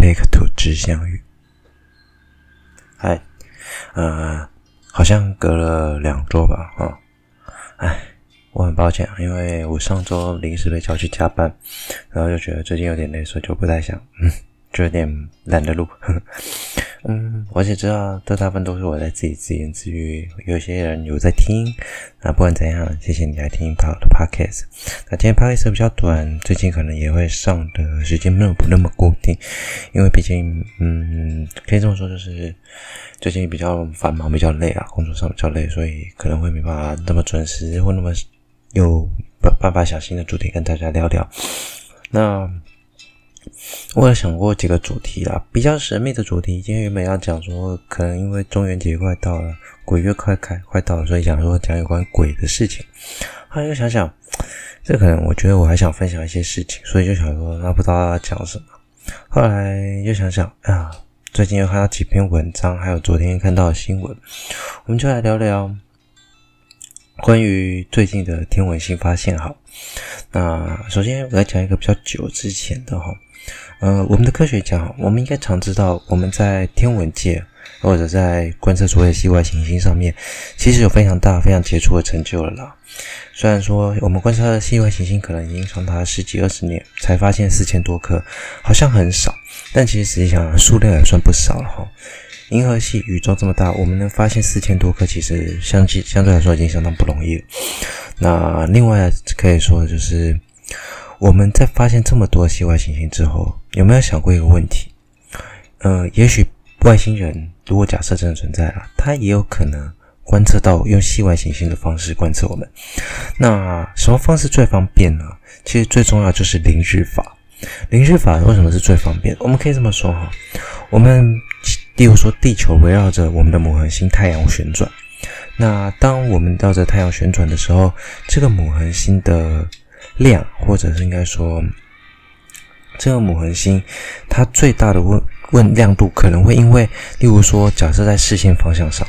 贝克土之相遇。嗨，呃，好像隔了两周吧，哈、哦，哎，我很抱歉，因为我上周临时被叫去加班，然后就觉得最近有点累，所以就不太想，嗯，就有点懒得录。呵呵嗯，我也知道，这大部分都是我在自己自言自语。有些人有在听，那不管怎样，谢谢你来听我的 podcast。那今天 podcast 比较短，最近可能也会上的时间没有不那么固定，因为毕竟，嗯，可以这么说，就是最近比较繁忙，比较累啊，工作上比较累，所以可能会没办法那么准时或那么有办法小心的主题跟大家聊聊。那。我有想过几个主题啦，比较神秘的主题。今天原本要讲说，可能因为中元节快到了，鬼月快开快到了，所以想说讲有关鬼的事情。后来又想想，这可能我觉得我还想分享一些事情，所以就想说，那不知道要讲什么。后来又想想，啊，最近又看到几篇文章，还有昨天看到的新闻，我们就来聊聊关于最近的天文新发现。好，那首先我来讲一个比较久之前的哈。呃，我们的科学家，我们应该常知道，我们在天文界或者在观测所谓的系外行星上面，其实有非常大、非常杰出的成就了啦。虽然说我们观测的系外行星可能已经长达十几二十年才发现四千多颗，好像很少，但其实实际上数量也算不少了哈。银河系宇宙这么大，我们能发现四千多颗，其实相对相对来说已经相当不容易了。那另外可以说的就是。我们在发现这么多系外行星之后，有没有想过一个问题？呃，也许外星人如果假设真的存在了，他也有可能观测到用系外行星的方式观测我们。那什么方式最方便呢？其实最重要就是凌日法。凌日法为什么是最方便？我们可以这么说哈，我们例如说地球围绕着我们的母恒星太阳旋转，那当我们绕着太阳旋转的时候，这个母恒星的亮，或者是应该说，这个母恒星它最大的问问亮度可能会因为，例如说，假设在视线方向上，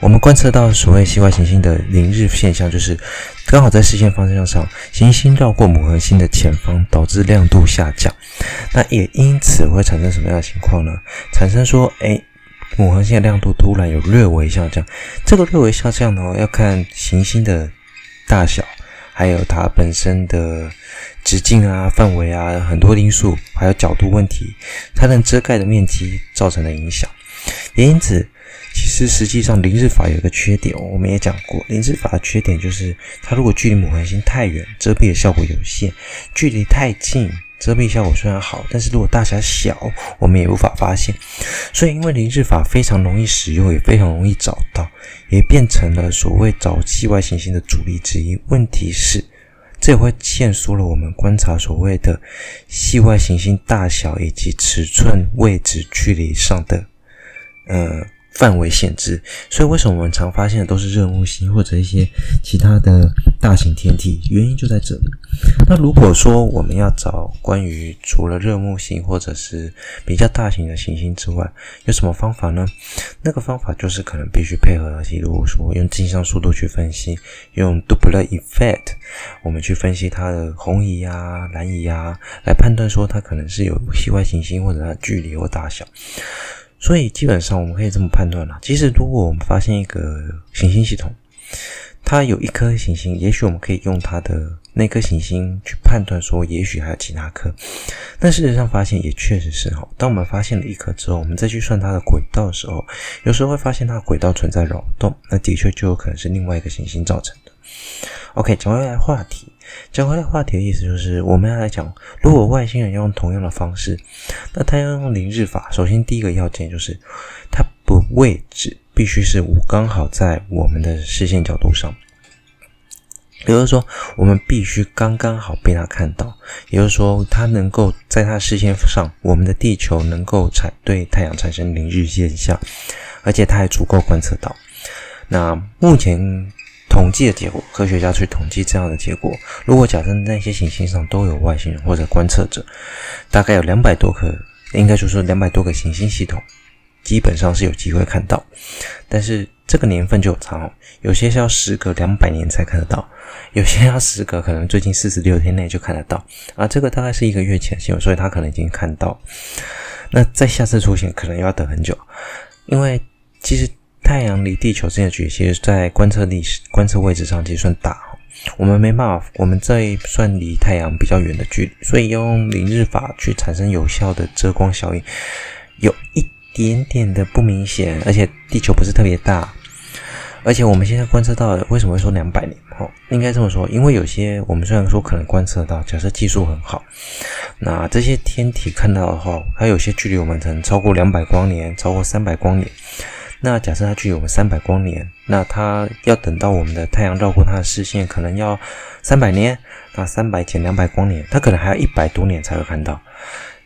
我们观测到所谓系外行星的凌日现象，就是刚好在视线方向上，行星绕过母恒星的前方，导致亮度下降。那也因此会产生什么样的情况呢？产生说，诶，母恒星的亮度突然有略微下降。这个略微下降呢，要看行星的大小。还有它本身的直径啊、范围啊，很多因素，还有角度问题，它能遮盖的面积造成的影响。也因此，其实实际上凌日法有一个缺点，我们也讲过，凌日法的缺点就是它如果距离母恒星太远，遮蔽的效果有限；距离太近。遮蔽效果虽然好，但是如果大小小，我们也无法发现。所以，因为凌日法非常容易使用，也非常容易找到，也变成了所谓找系外行星的主力之一。问题是，这也会限缩了我们观察所谓的系外行星大小以及尺寸、位置、距离上的，呃。范围限制，所以为什么我们常发现的都是热木星或者一些其他的大型天体？原因就在这里。那如果说我们要找关于除了热木星或者是比较大型的行星之外，有什么方法呢？那个方法就是可能必须配合，例如说用镜像速度去分析，用 Doppler effect，我们去分析它的红移啊、蓝移啊，来判断说它可能是有系外行星或者它距离或大小。所以基本上我们可以这么判断啦，其实如果我们发现一个行星系统，它有一颗行星，也许我们可以用它的那颗行星去判断说，也许还有其他颗。但事实上发现也确实是哈，当我们发现了一颗之后，我们再去算它的轨道的时候，有时候会发现它轨道存在扰动，那的确就有可能是另外一个行星造成的。OK，讲回来话题。讲回来话题的意思就是，我们要来讲，如果外星人要用同样的方式，那他要用凌日法。首先，第一个要件就是，它不位置必须是五刚好在我们的视线角度上，也就是说，我们必须刚刚好被他看到，也就是说，他能够在他视线上，我们的地球能够产对太阳产生凌日现象，而且他还足够观测到。那目前。统计的结果，科学家去统计这样的结果。如果假设那些行星上都有外星人或者观测者，大概有两百多颗，应该就是两百多个行星系统，基本上是有机会看到。但是这个年份就有差，有些是要时隔两百年才看得到，有些要时隔可能最近四十六天内就看得到。啊，这个大概是一个月前新闻，所以他可能已经看到。那在下次出现，可能要等很久，因为其实太阳离地球之间的距离，其实在观测历史、观测位置上其实算大。我们没办法，我们这算离太阳比较远的距离，所以用凌日法去产生有效的遮光效应，有一点点的不明显，而且地球不是特别大，而且我们现在观测到的，为什么会说两百年？哦，应该这么说，因为有些我们虽然说可能观测到，假设技术很好，那这些天体看到的话，它有些距离我们可能超过两百光年，超过三百光年。那假设它距离我们三百光年，那它要等到我们的太阳绕过它的视线，可能要三百年。那三百减两百光年，它可能还要一百多年才会看到。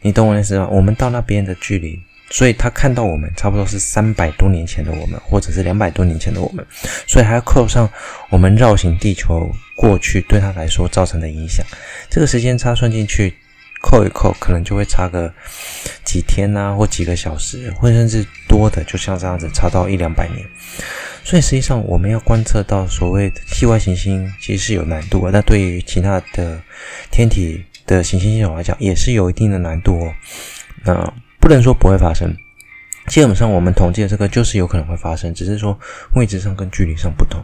你懂我的意思吗？我们到那边的距离，所以他看到我们差不多是三百多年前的我们，或者是两百多年前的我们，所以还要扣上我们绕行地球过去对他来说造成的影响。这个时间差算进去。扣一扣，可能就会差个几天呐、啊，或几个小时，或甚至多的，就像这样子差到一两百年。所以实际上，我们要观测到所谓的系外行星，其实是有难度的。那对于其他的天体的行星系统来讲，也是有一定的难度哦。那不能说不会发生，基本上我们统计的这个就是有可能会发生，只是说位置上跟距离上不同。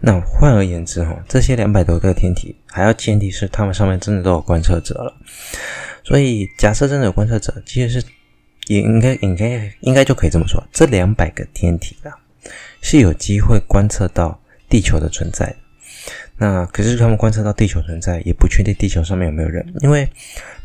那换而言之，哈，这些两百多个天体，还要前提是他们上面真的都有观测者了。所以，假设真的有观测者，其实是也应该、应该、应该就可以这么说，这两百个天体啊，是有机会观测到地球的存在。那可是他们观测到地球存在，也不确定地球上面有没有人，因为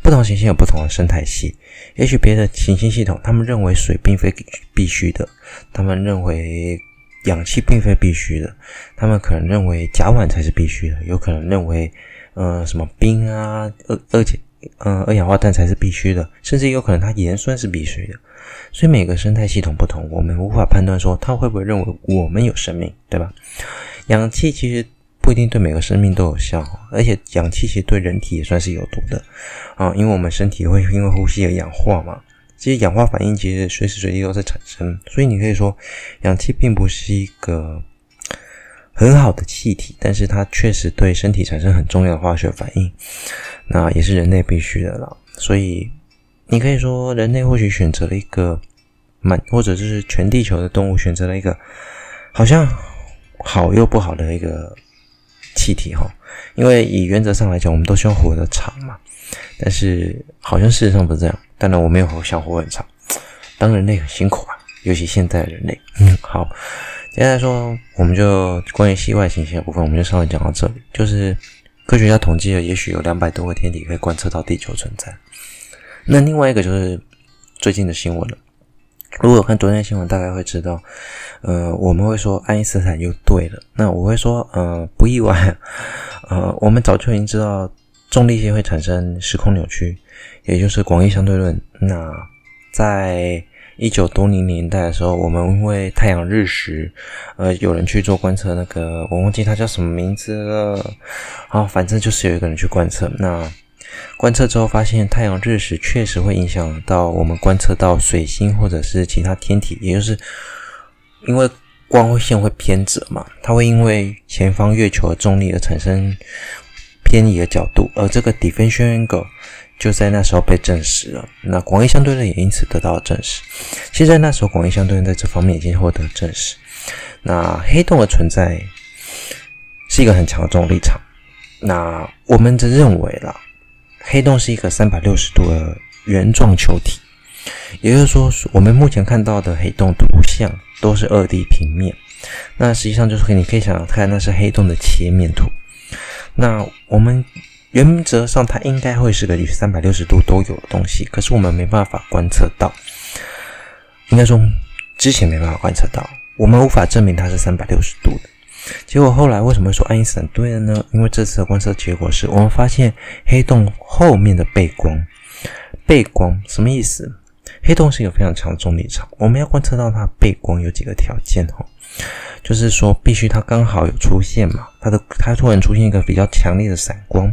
不同行星有不同的生态系。也许别的行星系统，他们认为水并非必须的，他们认为。氧气并非必须的，他们可能认为甲烷才是必须的，有可能认为，呃，什么冰啊，二二氧，呃，二氧化碳才是必须的，甚至有可能它盐酸是必须的。所以每个生态系统不同，我们无法判断说它会不会认为我们有生命，对吧？氧气其实不一定对每个生命都有效，而且氧气其实对人体也算是有毒的啊，因为我们身体会因为呼吸而氧化嘛。其实氧化反应其实随时随地都在产生，所以你可以说，氧气并不是一个很好的气体，但是它确实对身体产生很重要的化学反应，那也是人类必须的了。所以你可以说，人类或许选择了一个蛮，或者就是全地球的动物选择了一个好像好又不好的一个气体哈，因为以原则上来讲，我们都希望活得长嘛，但是好像事实上不是这样。当然，我没有想活很长，当人类很辛苦啊，尤其现在人类。嗯，好，接下来说，我们就关于系外行星的部分，我们就稍微讲到这里。就是科学家统计了，也许有两百多个天体可以观测到地球存在。那另外一个就是最近的新闻了。如果有看昨天新闻，大概会知道，呃，我们会说爱因斯坦又对了。那我会说，呃，不意外，呃，我们早就已经知道重力线会产生时空扭曲。也就是广义相对论。那在一九多零年代的时候，我们因为太阳日食，呃，有人去做观测，那个我忘记他叫什么名字了。好，反正就是有一个人去观测。那观测之后发现，太阳日食确实会影响到我们观测到水星或者是其他天体，也就是因为光线会偏折嘛，它会因为前方月球的重力而产生偏移的角度，而这个 diffusion angle。就在那时候被证实了，那广义相对论也因此得到了证实。其实在那时候，广义相对论在这方面已经获得证实。那黑洞的存在是一个很强的重力场。那我们则认为啦，黑洞是一个三百六十度的圆状球体，也就是说，我们目前看到的黑洞图像都是二 D 平面。那实际上就是你可以想象看，那是黑洞的切面图。那我们。原则上，它应该会是个三百六十度都有的东西，可是我们没办法观测到。应该说，之前没办法观测到，我们无法证明它是三百六十度的。结果后来为什么说爱因斯坦对了呢？因为这次的观测结果是我们发现黑洞后面的背光，背光什么意思？黑洞是一个非常强的重力场，我们要观测到它背光有几个条件哈。就是说，必须它刚好有出现嘛，它的它突然出现一个比较强烈的闪光，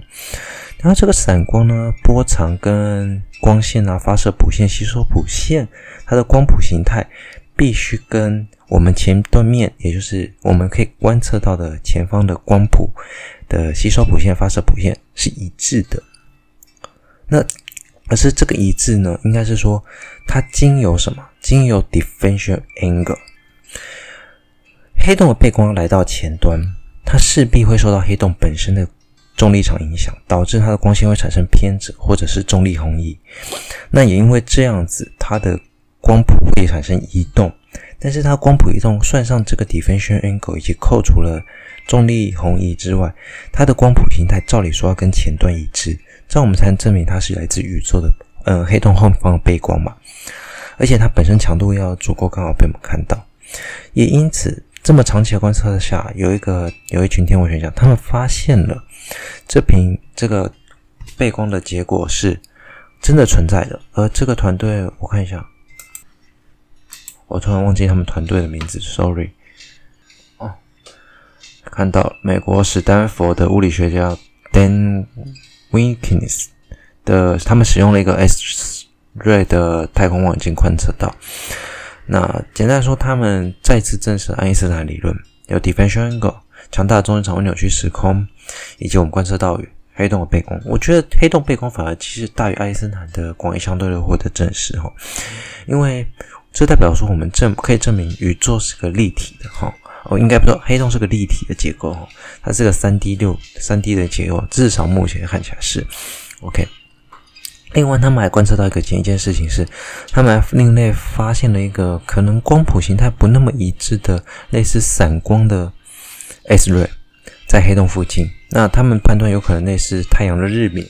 然后这个闪光呢，波长跟光线啊、发射谱线、吸收谱线，它的光谱形态必须跟我们前端面，也就是我们可以观测到的前方的光谱的吸收谱线、发射谱线是一致的。那而是这个一致呢，应该是说它经由什么？经由 differential angle，黑洞的背光来到前端，它势必会受到黑洞本身的重力场影响，导致它的光线会产生偏折或者是重力红移。那也因为这样子，它的光谱会产生移动。但是它光谱移动算上这个 differential angle 以及扣除了重力红移之外，它的光谱形态照理说要跟前端一致，这样我们才能证明它是来自宇宙的呃黑洞后方的背光嘛。而且它本身强度要足够刚好被我们看到，也因此这么长期的观测下，有一个有一群天文学家，他们发现了这瓶这个背光的结果是真的存在的。而这个团队，我看一下。我突然忘记他们团队的名字，sorry。哦，看到美国史丹佛的物理学家 Dan Winkins 的，他们使用了一个 X-ray 的太空望远镜观测到。那简单说，他们再次证实爱因斯坦理论，有 differential angle、强大的中心场会扭曲时空，以及我们观测到黑洞的背光。我觉得黑洞背光反而其实大于爱因斯坦的广义相对论获得证实哈，因为。这代表说，我们证可以证明宇宙是个立体的哈，哦，应该不说黑洞是个立体的结构哈，它是个三 D 六三 D 的结构，至少目前看起来是 OK。另外，他们还观测到一个一件事情是，他们还另类发现了一个可能光谱形态不那么一致的类似散光的 X-ray 在黑洞附近，那他们判断有可能类似太阳的日冕。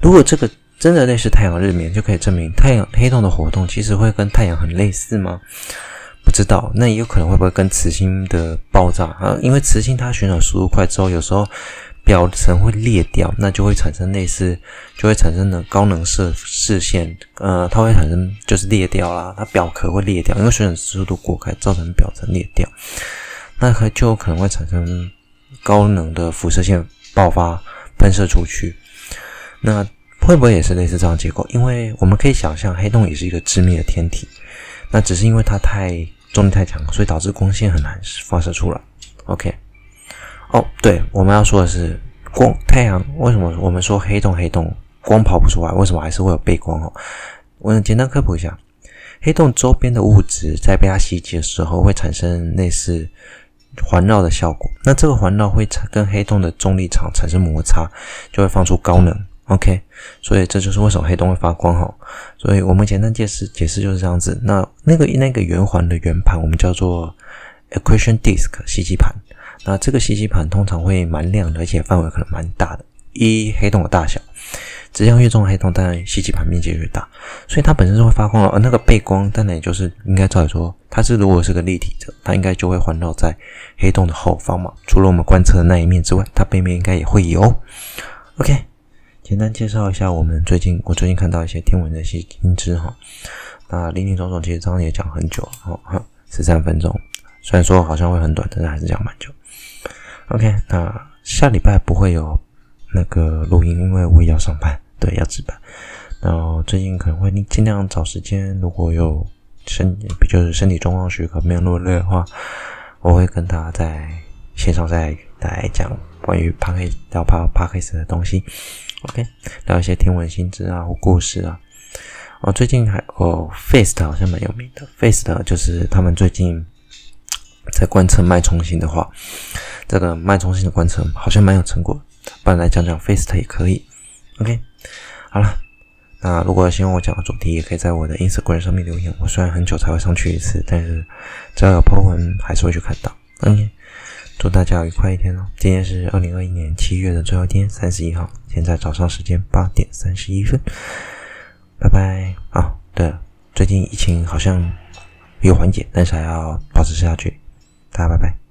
如果这个真的类似太阳日冕，就可以证明太阳黑洞的活动其实会跟太阳很类似吗？不知道，那也有可能会不会跟磁星的爆炸啊？因为磁星它旋转速度快之后，有时候表层会裂掉，那就会产生类似，就会产生的高能射视线，呃，它会产生就是裂掉啦，它表壳会裂掉，因为水冷速度过快造成表层裂掉，那可就可能会产生高能的辐射线爆发喷射出去，那。会不会也是类似这样结构？因为我们可以想象，黑洞也是一个致密的天体，那只是因为它太重力太强，所以导致光线很难发射出来。OK，哦，对，我们要说的是光太阳为什么我们说黑洞黑洞光跑不出来，为什么还是会有背光？哦，我简单科普一下，黑洞周边的物质在被它袭击的时候会产生类似环绕的效果，那这个环绕会跟黑洞的重力场产生摩擦，就会放出高能。OK，所以这就是为什么黑洞会发光哈。所以我们简单解释解释就是这样子。那那个那个圆环的圆盘，我们叫做 equation disk 吸积盘。那这个吸积盘通常会蛮亮的，而且范围可能蛮大的。一黑洞的大小，质量越重的黑洞，当然吸积盘面积越大，所以它本身是会发光的。而那个背光，当然也就是应该照理说，它是如果是个立体的，它应该就会环绕在黑洞的后方嘛。除了我们观测的那一面之外，它背面应该也会有。OK。简单介绍一下我们最近，我最近看到一些天文的一些新知哈。那林林总总，其实刚刚也讲很久了哈，十三分钟，虽然说好像会很短，但是还是讲蛮久。OK，那下礼拜不会有那个录音，因为我也要上班，对，要值班。然后最近可能会尽量找时间，如果有身就是身体状况许可，没有那么累的话，我会跟大家在线上再来讲关于帕克聊帕帕克斯的东西。OK，聊一些天文新知啊或故事啊。哦，最近还哦，FAST 好像蛮有名的。FAST 就是他们最近在观测脉冲星的话，这个脉冲星的观测好像蛮有成果。不然来讲讲 FAST 也可以。OK，好了，那如果喜欢我讲的主题，也可以在我的 Instagram 上面留言。我虽然很久才会上去一次，但是只要有 po 文，还是会去看到。OK。祝大家愉快一天哦！今天是二零二一年七月的最后一天，三十一号，现在早上时间八点三十一分，拜拜。啊，对了，最近疫情好像有缓解，但是还要保持下去，大家拜拜。